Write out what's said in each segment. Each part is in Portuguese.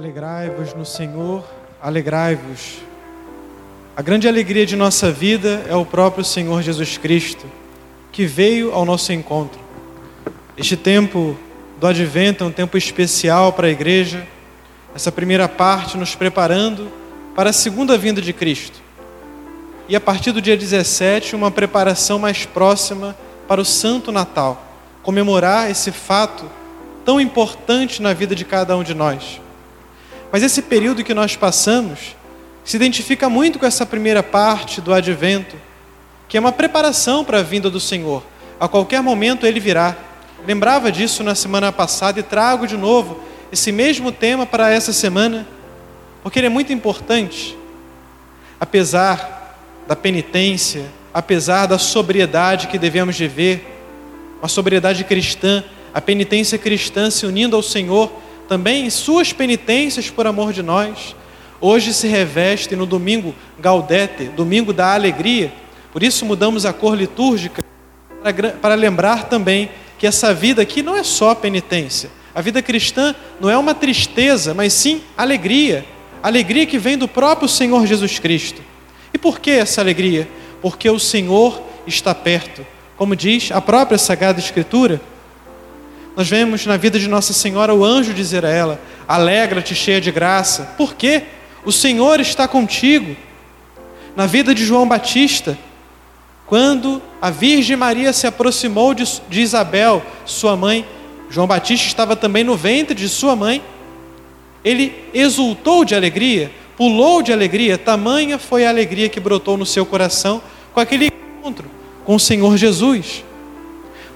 Alegrai-vos no Senhor, alegrai-vos. A grande alegria de nossa vida é o próprio Senhor Jesus Cristo, que veio ao nosso encontro. Este tempo do advento é um tempo especial para a igreja, essa primeira parte nos preparando para a segunda vinda de Cristo. E a partir do dia 17, uma preparação mais próxima para o Santo Natal, comemorar esse fato tão importante na vida de cada um de nós. Mas esse período que nós passamos se identifica muito com essa primeira parte do advento, que é uma preparação para a vinda do Senhor. A qualquer momento ele virá. Lembrava disso na semana passada e trago de novo esse mesmo tema para essa semana, porque ele é muito importante. Apesar da penitência, apesar da sobriedade que devemos viver, uma sobriedade cristã, a penitência cristã se unindo ao Senhor, também em suas penitências por amor de nós, hoje se reveste no domingo Gaudete, domingo da alegria. Por isso mudamos a cor litúrgica para, para lembrar também que essa vida aqui não é só penitência. A vida cristã não é uma tristeza, mas sim alegria. Alegria que vem do próprio Senhor Jesus Cristo. E por que essa alegria? Porque o Senhor está perto. Como diz a própria Sagrada Escritura, nós vemos na vida de Nossa Senhora o anjo dizer a ela: Alegra-te, cheia de graça. Por quê? O Senhor está contigo. Na vida de João Batista, quando a Virgem Maria se aproximou de, de Isabel, sua mãe, João Batista estava também no ventre de sua mãe. Ele exultou de alegria, pulou de alegria, tamanha foi a alegria que brotou no seu coração com aquele encontro com o Senhor Jesus.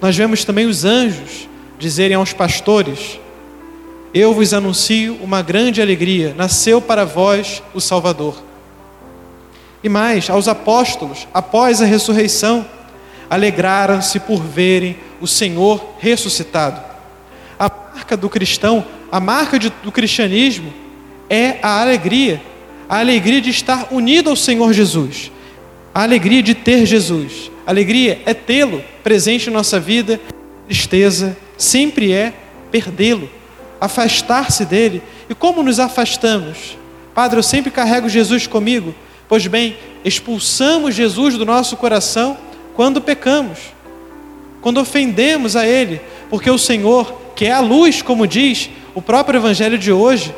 Nós vemos também os anjos dizerem aos pastores: Eu vos anuncio uma grande alegria, nasceu para vós o Salvador. E mais, aos apóstolos, após a ressurreição, alegraram-se por verem o Senhor ressuscitado. A marca do cristão, a marca de, do cristianismo é a alegria, a alegria de estar unido ao Senhor Jesus, a alegria de ter Jesus. Alegria é tê-lo presente em nossa vida, tristeza sempre é perdê-lo, afastar-se dele. E como nos afastamos? Padre, eu sempre carrego Jesus comigo. Pois bem, expulsamos Jesus do nosso coração quando pecamos, quando ofendemos a Ele, porque o Senhor, que é a luz, como diz o próprio Evangelho de hoje,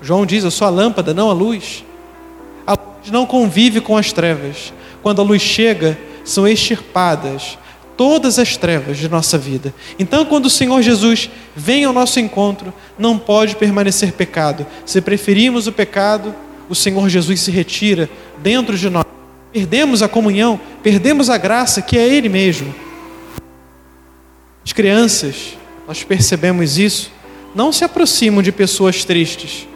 João diz: Eu sou a lâmpada, não a luz. A luz não convive com as trevas. Quando a luz chega, são extirpadas todas as trevas de nossa vida. Então, quando o Senhor Jesus vem ao nosso encontro, não pode permanecer pecado. Se preferimos o pecado, o Senhor Jesus se retira dentro de nós. Perdemos a comunhão, perdemos a graça que é Ele mesmo. As crianças, nós percebemos isso, não se aproximam de pessoas tristes.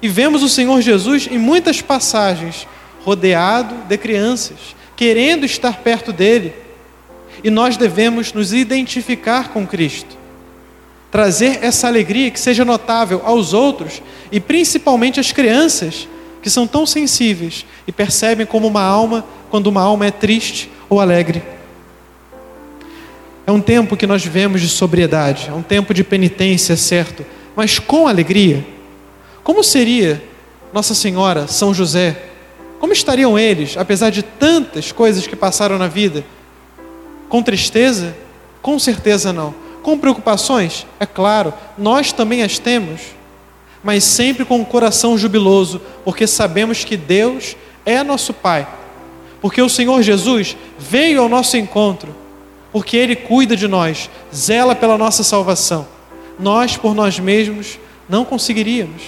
E vemos o Senhor Jesus em muitas passagens rodeado de crianças, querendo estar perto dele e nós devemos nos identificar com Cristo. Trazer essa alegria que seja notável aos outros e principalmente às crianças que são tão sensíveis e percebem como uma alma quando uma alma é triste ou alegre. É um tempo que nós vivemos de sobriedade, é um tempo de penitência, certo, mas com alegria. Como seria Nossa Senhora, São José? Como estariam eles, apesar de tantas coisas que passaram na vida? Com tristeza? Com certeza não. Com preocupações? É claro, nós também as temos, mas sempre com o coração jubiloso, porque sabemos que Deus é nosso Pai, porque o Senhor Jesus veio ao nosso encontro, porque Ele cuida de nós, zela pela nossa salvação. Nós, por nós mesmos, não conseguiríamos.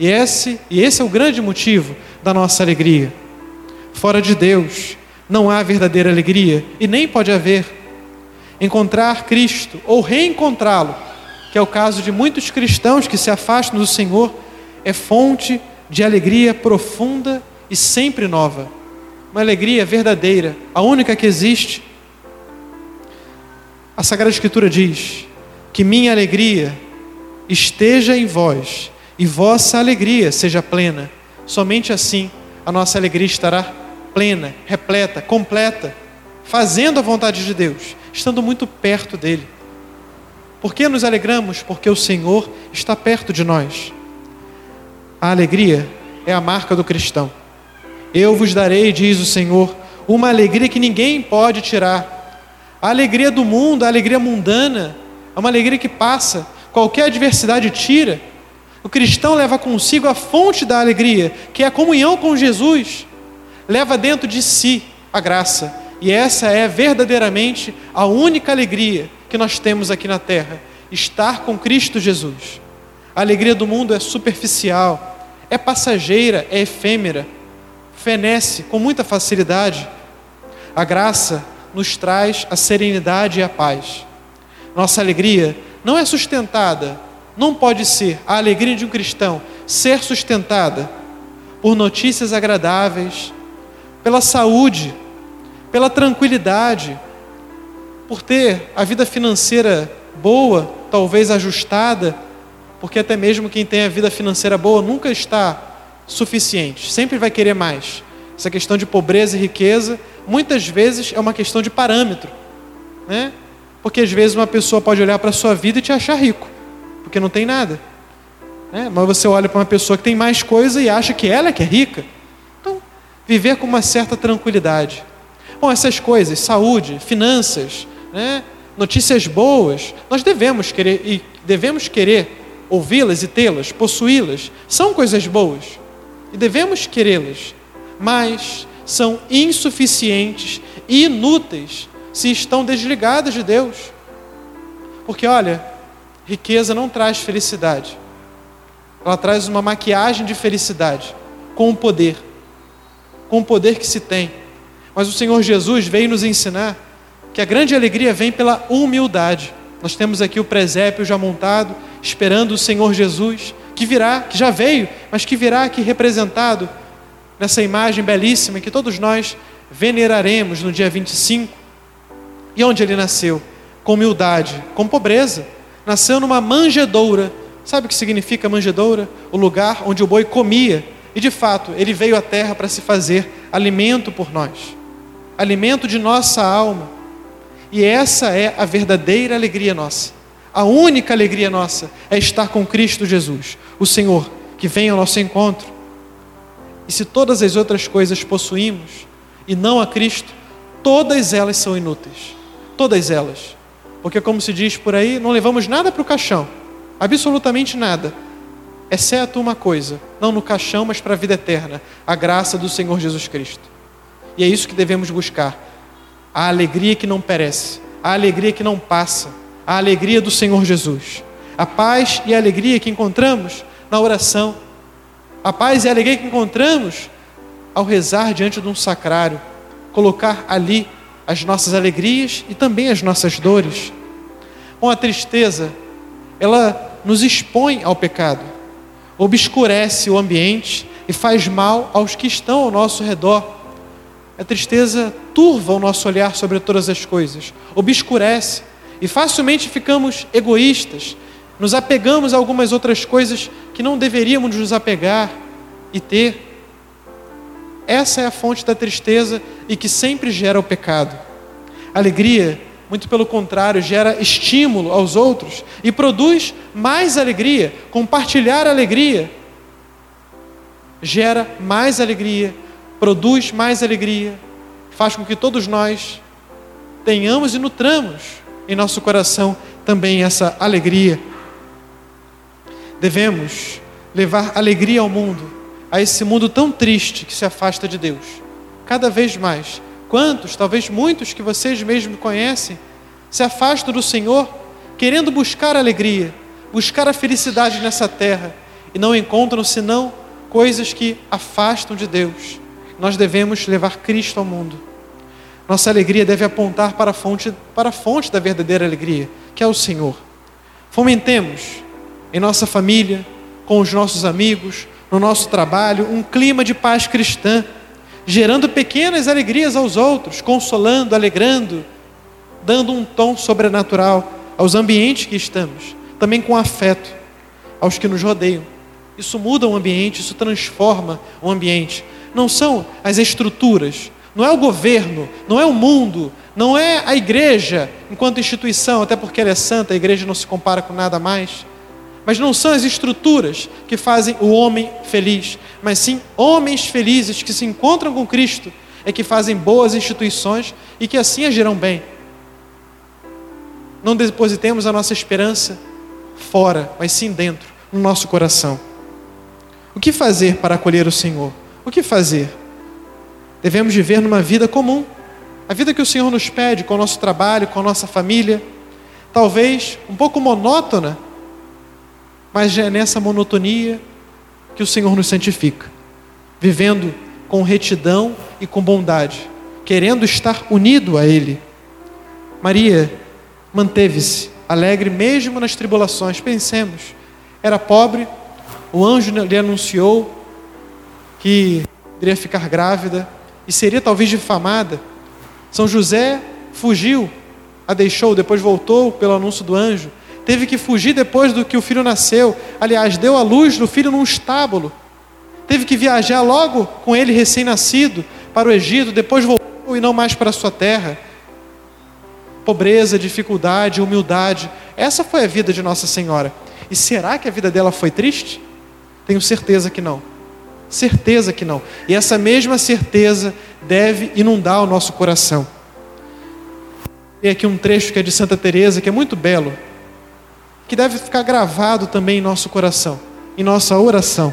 E esse, e esse é o grande motivo da nossa alegria. Fora de Deus, não há verdadeira alegria e nem pode haver. Encontrar Cristo ou reencontrá-lo, que é o caso de muitos cristãos que se afastam do Senhor, é fonte de alegria profunda e sempre nova. Uma alegria verdadeira, a única que existe. A Sagrada Escritura diz: Que minha alegria esteja em vós e vossa alegria seja plena. Somente assim a nossa alegria estará plena, repleta, completa, fazendo a vontade de Deus, estando muito perto dele. Por que nos alegramos? Porque o Senhor está perto de nós. A alegria é a marca do cristão. Eu vos darei, diz o Senhor, uma alegria que ninguém pode tirar. A alegria do mundo, a alegria mundana, é uma alegria que passa, qualquer adversidade tira. O cristão leva consigo a fonte da alegria, que é a comunhão com Jesus. Leva dentro de si a graça. E essa é verdadeiramente a única alegria que nós temos aqui na terra: estar com Cristo Jesus. A alegria do mundo é superficial, é passageira, é efêmera, fenece com muita facilidade. A graça nos traz a serenidade e a paz. Nossa alegria não é sustentada, não pode ser a alegria de um cristão ser sustentada por notícias agradáveis, pela saúde, pela tranquilidade, por ter a vida financeira boa, talvez ajustada porque até mesmo quem tem a vida financeira boa nunca está suficiente, sempre vai querer mais. Essa questão de pobreza e riqueza, muitas vezes é uma questão de parâmetro, né? Porque às vezes uma pessoa pode olhar para a sua vida e te achar rico, porque não tem nada. Né? Mas você olha para uma pessoa que tem mais coisa e acha que ela é que é rica. Então, viver com uma certa tranquilidade. Bom, essas coisas, saúde, finanças, né? notícias boas, nós devemos querer e devemos querer ouvi-las e tê-las, possuí-las, são coisas boas e devemos querê-las, mas são insuficientes e inúteis se estão desligadas de Deus. Porque olha, riqueza não traz felicidade, ela traz uma maquiagem de felicidade com o poder, com o poder que se tem. Mas o Senhor Jesus veio nos ensinar que a grande alegria vem pela humildade. Nós temos aqui o presépio já montado, esperando o Senhor Jesus, que virá, que já veio, mas que virá aqui representado nessa imagem belíssima que todos nós veneraremos no dia 25. E onde ele nasceu? Com humildade, com pobreza. Nasceu numa manjedoura. Sabe o que significa manjedoura? O lugar onde o boi comia. E de fato, ele veio à terra para se fazer alimento por nós alimento de nossa alma. E essa é a verdadeira alegria nossa. A única alegria nossa é estar com Cristo Jesus, o Senhor, que vem ao nosso encontro. E se todas as outras coisas possuímos e não a Cristo, todas elas são inúteis. Todas elas. Porque, como se diz por aí, não levamos nada para o caixão absolutamente nada, exceto uma coisa, não no caixão, mas para a vida eterna a graça do Senhor Jesus Cristo. E é isso que devemos buscar: a alegria que não perece, a alegria que não passa a alegria do Senhor Jesus, a paz e a alegria que encontramos na oração, a paz e a alegria que encontramos ao rezar diante de um sacrário, colocar ali as nossas alegrias e também as nossas dores. Com a tristeza, ela nos expõe ao pecado, obscurece o ambiente e faz mal aos que estão ao nosso redor. A tristeza turva o nosso olhar sobre todas as coisas, obscurece, e facilmente ficamos egoístas, nos apegamos a algumas outras coisas que não deveríamos nos apegar e ter. Essa é a fonte da tristeza e que sempre gera o pecado. Alegria, muito pelo contrário, gera estímulo aos outros e produz mais alegria. Compartilhar alegria gera mais alegria, produz mais alegria, faz com que todos nós tenhamos e nutramos em nosso coração também essa alegria. Devemos levar alegria ao mundo, a esse mundo tão triste que se afasta de Deus. Cada vez mais. Quantos, talvez muitos que vocês mesmos conhecem, se afastam do Senhor, querendo buscar alegria, buscar a felicidade nessa terra e não encontram senão coisas que afastam de Deus. Nós devemos levar Cristo ao mundo. Nossa alegria deve apontar para a fonte, para a fonte da verdadeira alegria, que é o Senhor. Fomentemos em nossa família, com os nossos amigos, no nosso trabalho, um clima de paz cristã, gerando pequenas alegrias aos outros, consolando, alegrando, dando um tom sobrenatural aos ambientes que estamos, também com afeto aos que nos rodeiam. Isso muda o ambiente, isso transforma o ambiente. Não são as estruturas, não é o governo, não é o mundo, não é a igreja enquanto instituição, até porque ela é santa, a igreja não se compara com nada mais, Mas não são as estruturas que fazem o homem feliz, mas sim homens felizes que se encontram com Cristo é que fazem boas instituições e que assim agirão bem. Não depositemos a nossa esperança fora, mas sim dentro, no nosso coração. O que fazer para acolher o Senhor? O que fazer? Devemos viver numa vida comum, a vida que o Senhor nos pede, com o nosso trabalho, com a nossa família, talvez um pouco monótona, mas é nessa monotonia que o Senhor nos santifica, vivendo com retidão e com bondade, querendo estar unido a Ele. Maria manteve-se alegre mesmo nas tribulações. Pensemos, era pobre, o anjo lhe anunciou que iria ficar grávida e seria talvez difamada. São José fugiu, a deixou, depois voltou pelo anúncio do anjo. Teve que fugir depois do que o filho nasceu. Aliás, deu a luz do filho num estábulo. Teve que viajar logo com ele recém-nascido para o Egito, depois voltou e não mais para a sua terra. Pobreza, dificuldade, humildade. Essa foi a vida de Nossa Senhora. E será que a vida dela foi triste? Tenho certeza que não. Certeza que não. E essa mesma certeza deve inundar o nosso coração. Tem aqui um trecho que é de Santa Teresa, que é muito belo, que deve ficar gravado também em nosso coração, em nossa oração.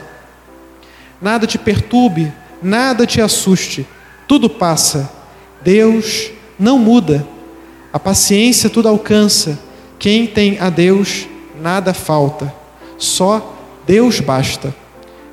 Nada te perturbe, nada te assuste, tudo passa. Deus não muda. A paciência tudo alcança. Quem tem a Deus, nada falta. Só Deus basta.